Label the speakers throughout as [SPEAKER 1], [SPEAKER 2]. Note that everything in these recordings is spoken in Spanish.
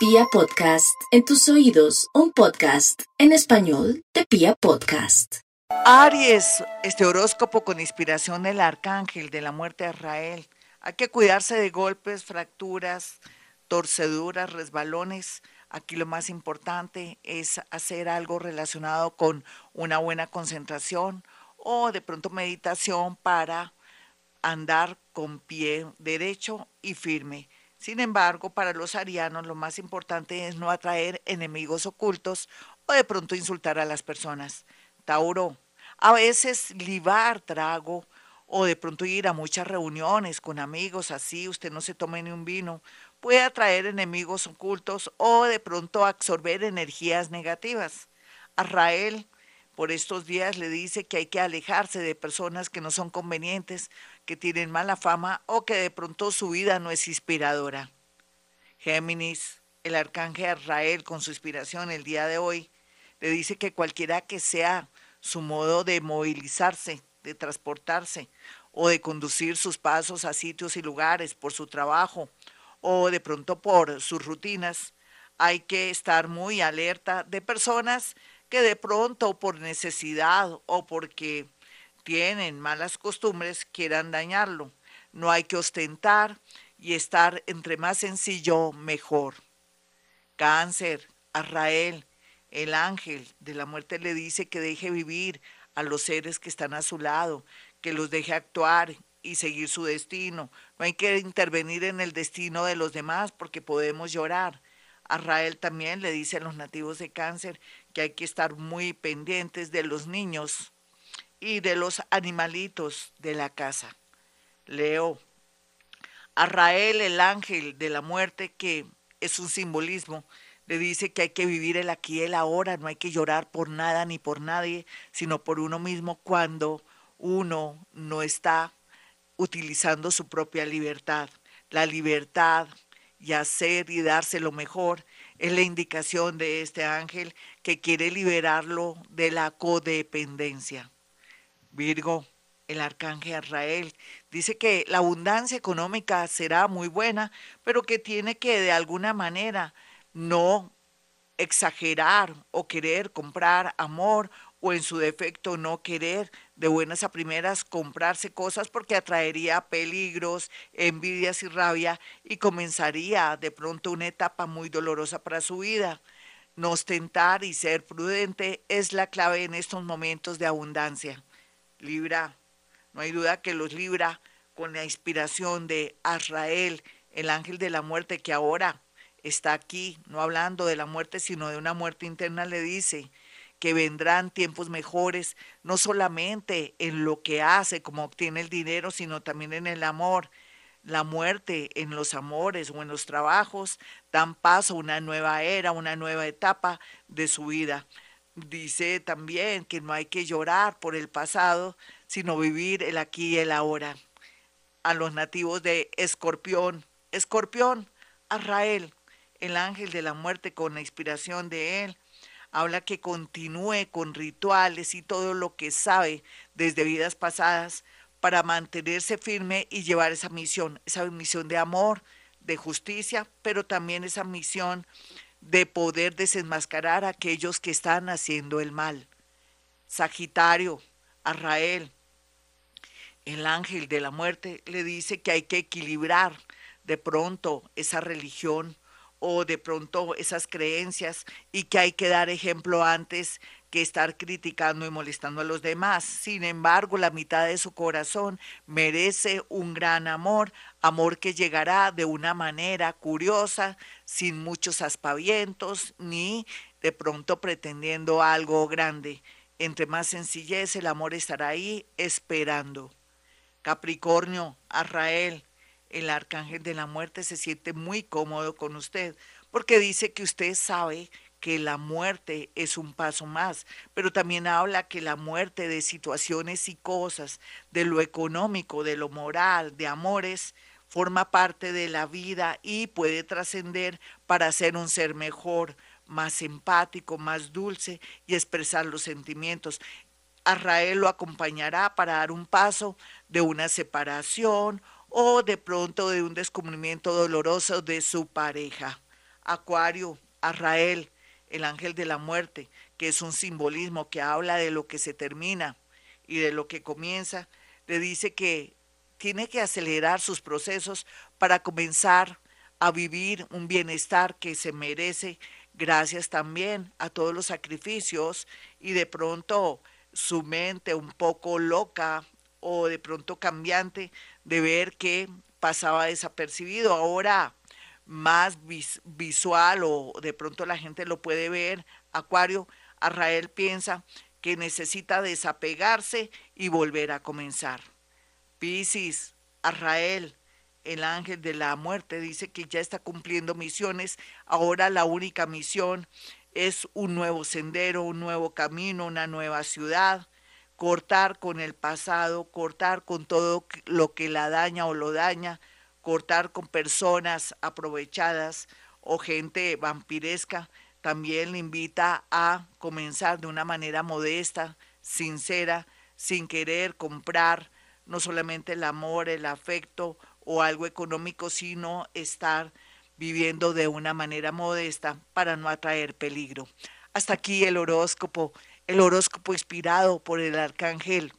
[SPEAKER 1] Pia Podcast, en tus oídos, un podcast en español de Pia Podcast.
[SPEAKER 2] Aries, este horóscopo con inspiración del arcángel de la muerte de Israel. Hay que cuidarse de golpes, fracturas, torceduras, resbalones. Aquí lo más importante es hacer algo relacionado con una buena concentración o de pronto meditación para andar con pie derecho y firme. Sin embargo, para los arianos lo más importante es no atraer enemigos ocultos o de pronto insultar a las personas. Tauro, a veces libar trago o de pronto ir a muchas reuniones con amigos, así usted no se tome ni un vino, puede atraer enemigos ocultos o de pronto absorber energías negativas. Arrael, por estos días le dice que hay que alejarse de personas que no son convenientes, que tienen mala fama o que de pronto su vida no es inspiradora. Géminis, el arcángel Israel con su inspiración el día de hoy, le dice que cualquiera que sea su modo de movilizarse, de transportarse o de conducir sus pasos a sitios y lugares por su trabajo o de pronto por sus rutinas, hay que estar muy alerta de personas que de pronto por necesidad o porque tienen malas costumbres quieran dañarlo. No hay que ostentar y estar entre más sencillo mejor. Cáncer, Arrael, el ángel de la muerte le dice que deje vivir a los seres que están a su lado, que los deje actuar y seguir su destino. No hay que intervenir en el destino de los demás porque podemos llorar. Arrael también le dice a los nativos de cáncer que hay que estar muy pendientes de los niños y de los animalitos de la casa. Leo, a Rael, el ángel de la muerte, que es un simbolismo, le dice que hay que vivir el aquí y el ahora, no hay que llorar por nada ni por nadie, sino por uno mismo cuando uno no está utilizando su propia libertad. La libertad y hacer y darse lo mejor es la indicación de este ángel que quiere liberarlo de la codependencia. Virgo, el arcángel Israel, dice que la abundancia económica será muy buena, pero que tiene que de alguna manera no exagerar o querer comprar amor o en su defecto no querer de buenas a primeras comprarse cosas porque atraería peligros, envidias y rabia y comenzaría de pronto una etapa muy dolorosa para su vida. No ostentar y ser prudente es la clave en estos momentos de abundancia. Libra, no hay duda que los Libra, con la inspiración de Azrael, el ángel de la muerte que ahora está aquí, no hablando de la muerte, sino de una muerte interna, le dice que vendrán tiempos mejores, no solamente en lo que hace, como obtiene el dinero, sino también en el amor. La muerte en los amores o en los trabajos dan paso a una nueva era, una nueva etapa de su vida. Dice también que no hay que llorar por el pasado, sino vivir el aquí y el ahora. A los nativos de Escorpión, Escorpión, Arrael, el ángel de la muerte con la inspiración de él, habla que continúe con rituales y todo lo que sabe desde vidas pasadas para mantenerse firme y llevar esa misión, esa misión de amor, de justicia, pero también esa misión de poder desenmascarar a aquellos que están haciendo el mal. Sagitario, Arrael, el ángel de la muerte, le dice que hay que equilibrar de pronto esa religión o de pronto esas creencias y que hay que dar ejemplo antes que estar criticando y molestando a los demás. Sin embargo, la mitad de su corazón merece un gran amor, amor que llegará de una manera curiosa, sin muchos aspavientos, ni de pronto pretendiendo algo grande. Entre más sencillez, el amor estará ahí esperando. Capricornio, Arrael, el arcángel de la muerte se siente muy cómodo con usted, porque dice que usted sabe que la muerte es un paso más, pero también habla que la muerte de situaciones y cosas, de lo económico, de lo moral, de amores, forma parte de la vida y puede trascender para ser un ser mejor, más empático, más dulce y expresar los sentimientos. Arrael lo acompañará para dar un paso de una separación o de pronto de un descubrimiento doloroso de su pareja. Acuario, Arrael, el ángel de la muerte, que es un simbolismo que habla de lo que se termina y de lo que comienza, le dice que tiene que acelerar sus procesos para comenzar a vivir un bienestar que se merece gracias también a todos los sacrificios y de pronto su mente un poco loca o de pronto cambiante de ver que pasaba desapercibido. Ahora más visual o de pronto la gente lo puede ver, Acuario, Arrael piensa que necesita desapegarse y volver a comenzar. Piscis, Arrael, el ángel de la muerte, dice que ya está cumpliendo misiones. Ahora la única misión es un nuevo sendero, un nuevo camino, una nueva ciudad, cortar con el pasado, cortar con todo lo que la daña o lo daña, cortar con personas aprovechadas o gente vampiresca. También le invita a comenzar de una manera modesta, sincera, sin querer comprar no solamente el amor, el afecto o algo económico, sino estar viviendo de una manera modesta para no atraer peligro. Hasta aquí el horóscopo, el horóscopo inspirado por el arcángel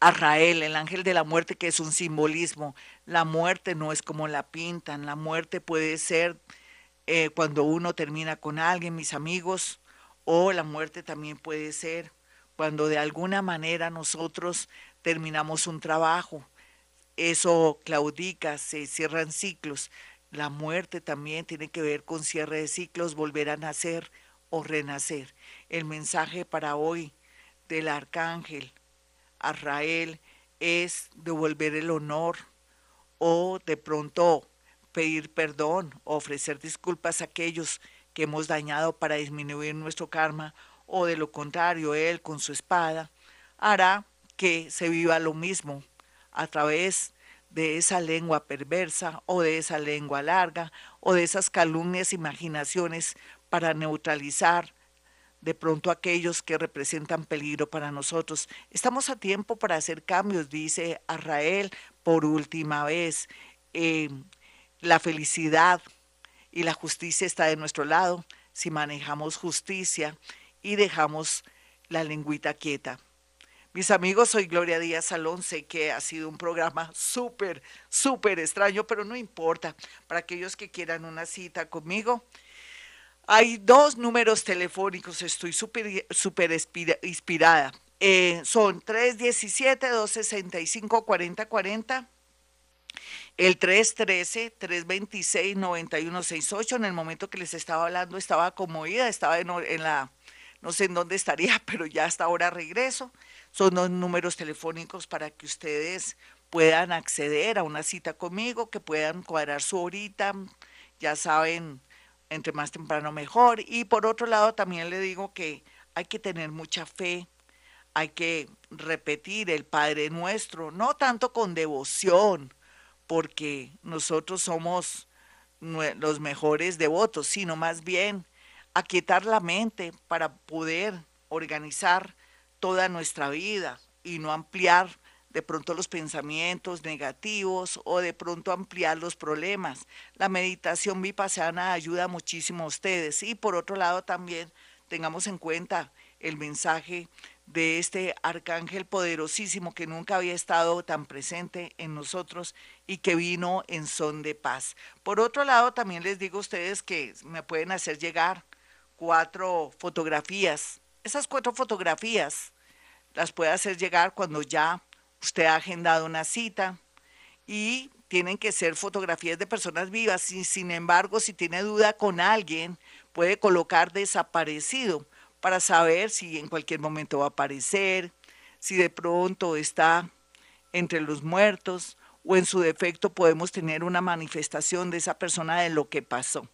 [SPEAKER 2] Arrael, el ángel de la muerte, que es un simbolismo. La muerte no es como la pintan, la muerte puede ser eh, cuando uno termina con alguien, mis amigos, o la muerte también puede ser cuando de alguna manera nosotros terminamos un trabajo, eso claudica, se cierran ciclos. La muerte también tiene que ver con cierre de ciclos, volver a nacer o renacer. El mensaje para hoy del arcángel Arrael es devolver el honor o de pronto pedir perdón, ofrecer disculpas a aquellos que hemos dañado para disminuir nuestro karma o de lo contrario, él con su espada hará que se viva lo mismo a través de esa lengua perversa o de esa lengua larga o de esas calumnias, imaginaciones para neutralizar de pronto aquellos que representan peligro para nosotros. Estamos a tiempo para hacer cambios, dice Arrael por última vez. Eh, la felicidad y la justicia está de nuestro lado si manejamos justicia y dejamos la lengüita quieta. Mis amigos, soy Gloria Díaz Salón. Sé que ha sido un programa súper, súper extraño, pero no importa. Para aquellos que quieran una cita conmigo, hay dos números telefónicos. Estoy súper super inspirada. Eh, son 317-265-4040. El 313-326-9168. En el momento que les estaba hablando estaba conmovida, estaba en, en la, no sé en dónde estaría, pero ya hasta ahora regreso. Son dos números telefónicos para que ustedes puedan acceder a una cita conmigo, que puedan cuadrar su horita, ya saben, entre más temprano mejor. Y por otro lado, también le digo que hay que tener mucha fe, hay que repetir el Padre Nuestro, no tanto con devoción, porque nosotros somos los mejores devotos, sino más bien aquietar la mente para poder organizar toda nuestra vida y no ampliar de pronto los pensamientos negativos o de pronto ampliar los problemas. La meditación vipassana ayuda muchísimo a ustedes y por otro lado también tengamos en cuenta el mensaje de este arcángel poderosísimo que nunca había estado tan presente en nosotros y que vino en son de paz. Por otro lado, también les digo a ustedes que me pueden hacer llegar cuatro fotografías esas cuatro fotografías las puede hacer llegar cuando ya usted ha agendado una cita y tienen que ser fotografías de personas vivas. Y sin embargo, si tiene duda con alguien, puede colocar desaparecido para saber si en cualquier momento va a aparecer, si de pronto está entre los muertos o en su defecto podemos tener una manifestación de esa persona de lo que pasó.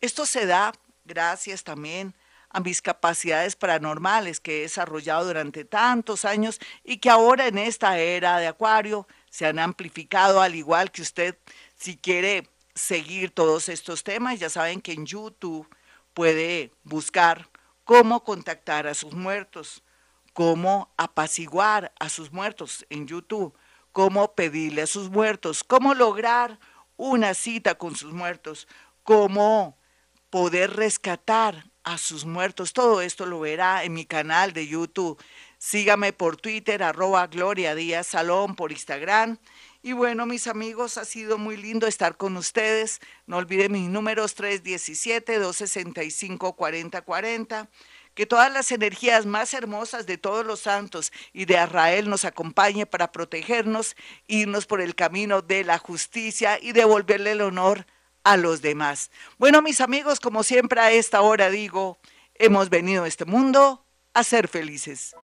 [SPEAKER 2] Esto se da gracias también a mis capacidades paranormales que he desarrollado durante tantos años y que ahora en esta era de Acuario se han amplificado, al igual que usted, si quiere seguir todos estos temas, ya saben que en YouTube puede buscar cómo contactar a sus muertos, cómo apaciguar a sus muertos en YouTube, cómo pedirle a sus muertos, cómo lograr una cita con sus muertos, cómo poder rescatar a sus muertos. Todo esto lo verá en mi canal de YouTube. Sígame por Twitter, arroba Gloria Díaz Salón, por Instagram. Y bueno, mis amigos, ha sido muy lindo estar con ustedes. No olviden mis números 317-265-4040. Que todas las energías más hermosas de todos los santos y de Israel nos acompañe para protegernos, irnos por el camino de la justicia y devolverle el honor a los demás. Bueno, mis amigos, como siempre a esta hora digo, hemos venido a este mundo a ser felices.